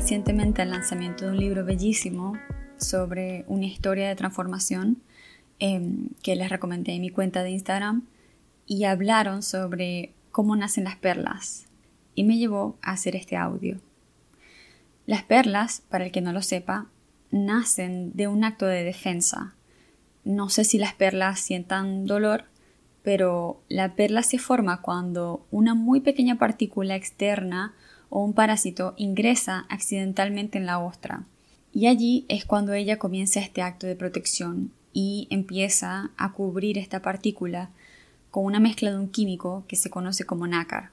recientemente al lanzamiento de un libro bellísimo sobre una historia de transformación em, que les recomendé en mi cuenta de Instagram y hablaron sobre cómo nacen las perlas y me llevó a hacer este audio. Las perlas, para el que no lo sepa, nacen de un acto de defensa. No sé si las perlas sientan dolor, pero la perla se forma cuando una muy pequeña partícula externa o un parásito ingresa accidentalmente en la ostra. Y allí es cuando ella comienza este acto de protección y empieza a cubrir esta partícula con una mezcla de un químico que se conoce como nácar.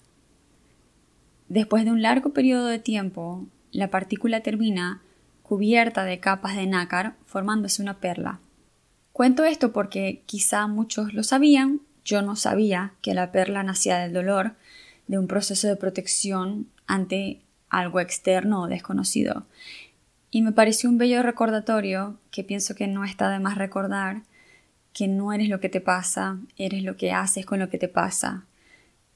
Después de un largo periodo de tiempo, la partícula termina cubierta de capas de nácar formándose una perla. Cuento esto porque quizá muchos lo sabían, yo no sabía que la perla nacía del dolor, de un proceso de protección ante algo externo o desconocido. Y me pareció un bello recordatorio que pienso que no está de más recordar que no eres lo que te pasa, eres lo que haces con lo que te pasa,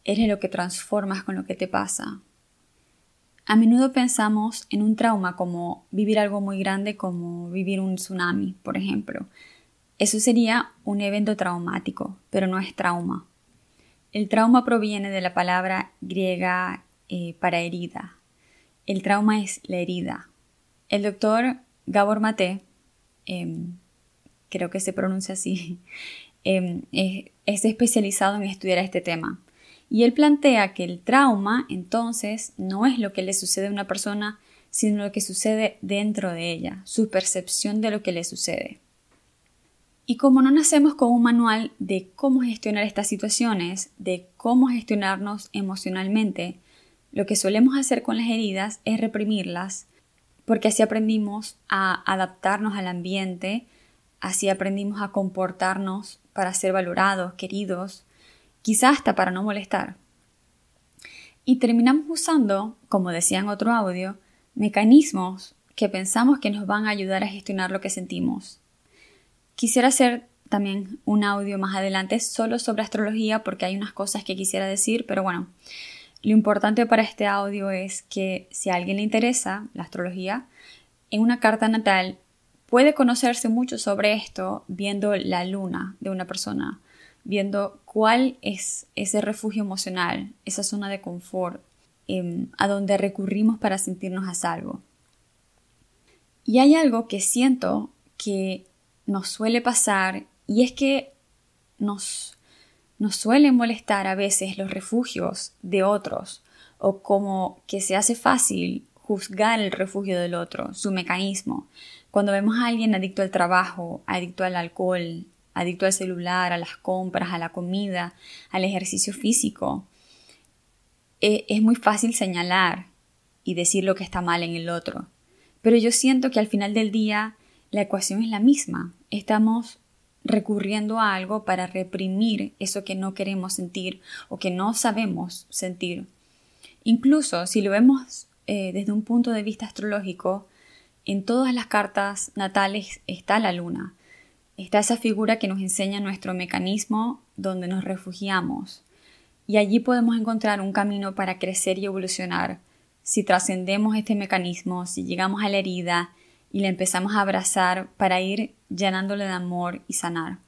eres lo que transformas con lo que te pasa. A menudo pensamos en un trauma como vivir algo muy grande como vivir un tsunami, por ejemplo. Eso sería un evento traumático, pero no es trauma. El trauma proviene de la palabra griega eh, para herida. El trauma es la herida. El doctor Gabor Mate, em, creo que se pronuncia así, em, es especializado en estudiar este tema. Y él plantea que el trauma, entonces, no es lo que le sucede a una persona, sino lo que sucede dentro de ella, su percepción de lo que le sucede. Y como no nacemos con un manual de cómo gestionar estas situaciones, de cómo gestionarnos emocionalmente, lo que solemos hacer con las heridas es reprimirlas, porque así aprendimos a adaptarnos al ambiente, así aprendimos a comportarnos para ser valorados, queridos, quizás hasta para no molestar. Y terminamos usando, como decía en otro audio, mecanismos que pensamos que nos van a ayudar a gestionar lo que sentimos. Quisiera hacer también un audio más adelante solo sobre astrología porque hay unas cosas que quisiera decir, pero bueno, lo importante para este audio es que si a alguien le interesa la astrología, en una carta natal puede conocerse mucho sobre esto viendo la luna de una persona, viendo cuál es ese refugio emocional, esa zona de confort, em, a donde recurrimos para sentirnos a salvo. Y hay algo que siento que nos suele pasar y es que nos, nos suelen molestar a veces los refugios de otros o como que se hace fácil juzgar el refugio del otro, su mecanismo. Cuando vemos a alguien adicto al trabajo, adicto al alcohol, adicto al celular, a las compras, a la comida, al ejercicio físico, e, es muy fácil señalar y decir lo que está mal en el otro. Pero yo siento que al final del día la ecuación es la misma. Estamos recurriendo a algo para reprimir eso que no queremos sentir o que no sabemos sentir. Incluso si lo vemos eh, desde un punto de vista astrológico, en todas las cartas natales está la luna. Está esa figura que nos enseña nuestro mecanismo donde nos refugiamos. Y allí podemos encontrar un camino para crecer y evolucionar. Si trascendemos este mecanismo, si llegamos a la herida y le empezamos a abrazar para ir llenándole de amor y sanar.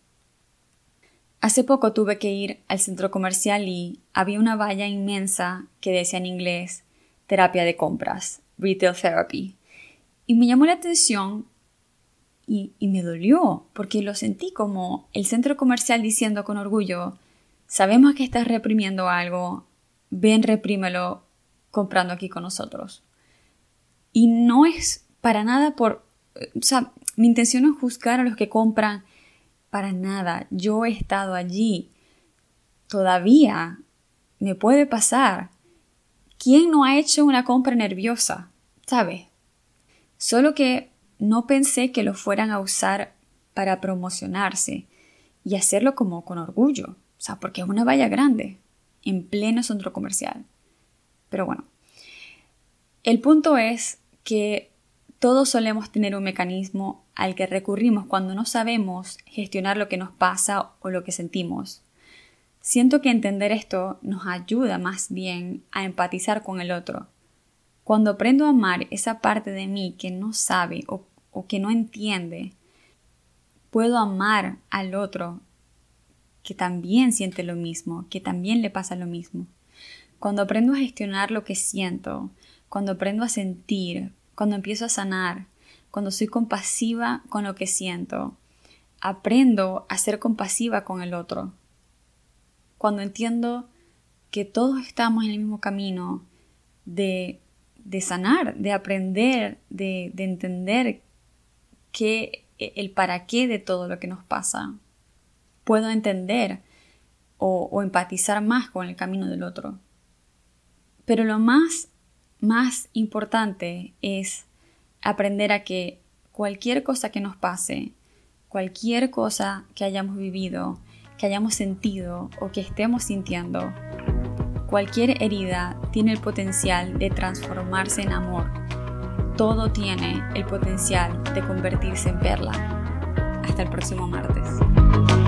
Hace poco tuve que ir al centro comercial y había una valla inmensa que decía en inglés terapia de compras, retail therapy. Y me llamó la atención y, y, me dolió porque lo sentí como el centro comercial diciendo con orgullo, sabemos que estás reprimiendo algo, ven reprímelo comprando aquí con nosotros. Y no es para nada por, o sea, mi intención no es juzgar a los que compran, para nada, yo he estado allí, todavía me puede pasar. ¿Quién no ha hecho una compra nerviosa? ¿Sabe? Solo que no pensé que lo fueran a usar para promocionarse y hacerlo como con orgullo, o sea, porque es una valla grande, en pleno centro comercial. Pero bueno, el punto es que todos solemos tener un mecanismo al que recurrimos cuando no sabemos gestionar lo que nos pasa o lo que sentimos. Siento que entender esto nos ayuda más bien a empatizar con el otro. Cuando aprendo a amar esa parte de mí que no sabe o, o que no entiende, puedo amar al otro que también siente lo mismo, que también le pasa lo mismo. Cuando aprendo a gestionar lo que siento, cuando aprendo a sentir, cuando empiezo a sanar, cuando soy compasiva con lo que siento, aprendo a ser compasiva con el otro. Cuando entiendo que todos estamos en el mismo camino de, de sanar, de aprender, de, de entender que el para qué de todo lo que nos pasa. Puedo entender o, o empatizar más con el camino del otro. Pero lo más, más importante es aprender a que cualquier cosa que nos pase, cualquier cosa que hayamos vivido, que hayamos sentido o que estemos sintiendo, cualquier herida tiene el potencial de transformarse en amor. Todo tiene el potencial de convertirse en perla. Hasta el próximo martes.